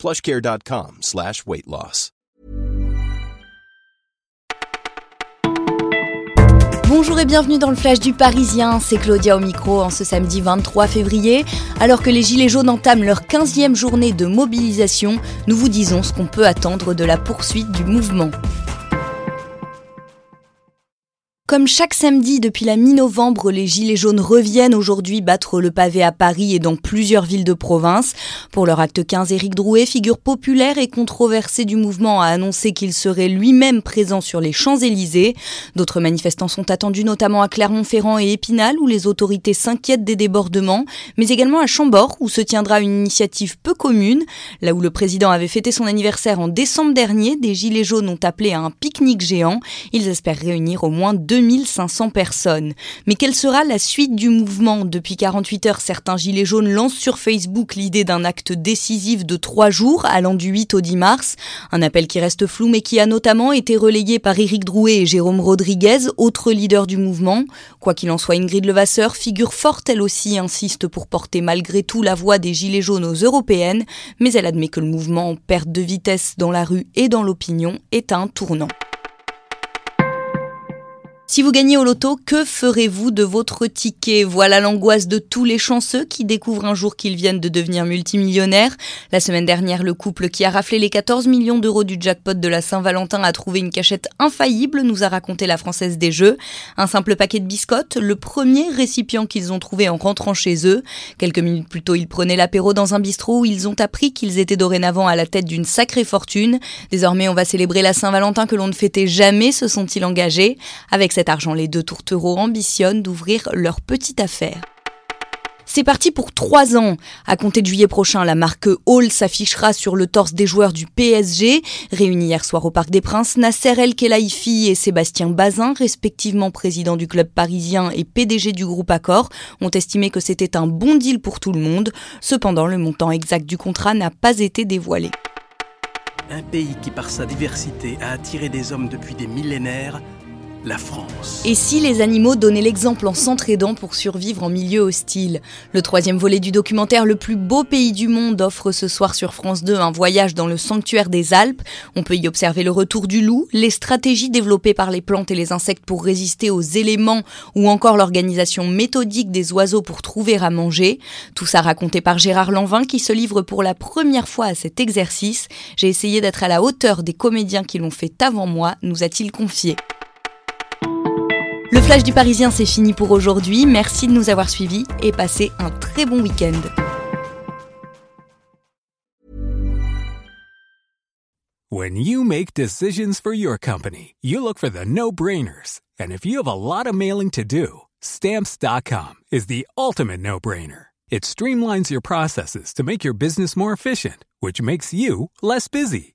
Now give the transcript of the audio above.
plushcare.com slash weight loss. Bonjour et bienvenue dans le Flash du Parisien, c'est Claudia au micro en ce samedi 23 février. Alors que les Gilets jaunes entament leur 15e journée de mobilisation, nous vous disons ce qu'on peut attendre de la poursuite du mouvement. Comme chaque samedi depuis la mi-novembre, les Gilets jaunes reviennent aujourd'hui battre le pavé à Paris et dans plusieurs villes de province. Pour leur acte 15, Éric Drouet, figure populaire et controversée du mouvement, a annoncé qu'il serait lui-même présent sur les Champs-Élysées. D'autres manifestants sont attendus notamment à Clermont-Ferrand et Épinal où les autorités s'inquiètent des débordements, mais également à Chambord où se tiendra une initiative peu commune. Là où le président avait fêté son anniversaire en décembre dernier, des Gilets jaunes ont appelé à un pique-nique géant. Ils espèrent réunir au moins deux 2500 personnes. Mais quelle sera la suite du mouvement? Depuis 48 heures, certains gilets jaunes lancent sur Facebook l'idée d'un acte décisif de trois jours allant du 8 au 10 mars. Un appel qui reste flou mais qui a notamment été relayé par Éric Drouet et Jérôme Rodriguez, autres leaders du mouvement. Quoi qu'il en soit, Ingrid Levasseur, figure forte elle aussi, insiste pour porter malgré tout la voix des gilets jaunes aux européennes, mais elle admet que le mouvement en perte de vitesse dans la rue et dans l'opinion est un tournant. Si vous gagnez au loto, que ferez-vous de votre ticket? Voilà l'angoisse de tous les chanceux qui découvrent un jour qu'ils viennent de devenir multimillionnaires. La semaine dernière, le couple qui a raflé les 14 millions d'euros du jackpot de la Saint-Valentin a trouvé une cachette infaillible, nous a raconté la Française des Jeux. Un simple paquet de biscottes, le premier récipient qu'ils ont trouvé en rentrant chez eux. Quelques minutes plus tôt, ils prenaient l'apéro dans un bistrot où ils ont appris qu'ils étaient dorénavant à la tête d'une sacrée fortune. Désormais, on va célébrer la Saint-Valentin que l'on ne fêtait jamais, se sont-ils engagés? Avec cet argent, les deux tourtereaux ambitionnent d'ouvrir leur petite affaire. C'est parti pour trois ans. À compter de juillet prochain, la marque Hall s'affichera sur le torse des joueurs du PSG. Réunis hier soir au Parc des Princes, Nasser El Khelaifi et Sébastien Bazin, respectivement président du club parisien et PDG du groupe Accor, ont estimé que c'était un bon deal pour tout le monde. Cependant, le montant exact du contrat n'a pas été dévoilé. Un pays qui, par sa diversité, a attiré des hommes depuis des millénaires la France. Et si les animaux donnaient l'exemple en s'entraidant pour survivre en milieu hostile? Le troisième volet du documentaire Le plus beau pays du monde offre ce soir sur France 2 un voyage dans le sanctuaire des Alpes. On peut y observer le retour du loup, les stratégies développées par les plantes et les insectes pour résister aux éléments ou encore l'organisation méthodique des oiseaux pour trouver à manger. Tout ça raconté par Gérard Lanvin qui se livre pour la première fois à cet exercice. J'ai essayé d'être à la hauteur des comédiens qui l'ont fait avant moi, nous a-t-il confié. Le flash du Parisien, c'est fini pour aujourd'hui. Merci de nous avoir suivis et passez un très bon week-end. When you make decisions for your company, you look for the no-brainers. And if you have a lot of mailing to do, stamps.com is the ultimate no-brainer. It streamlines your processes to make your business more efficient, which makes you less busy.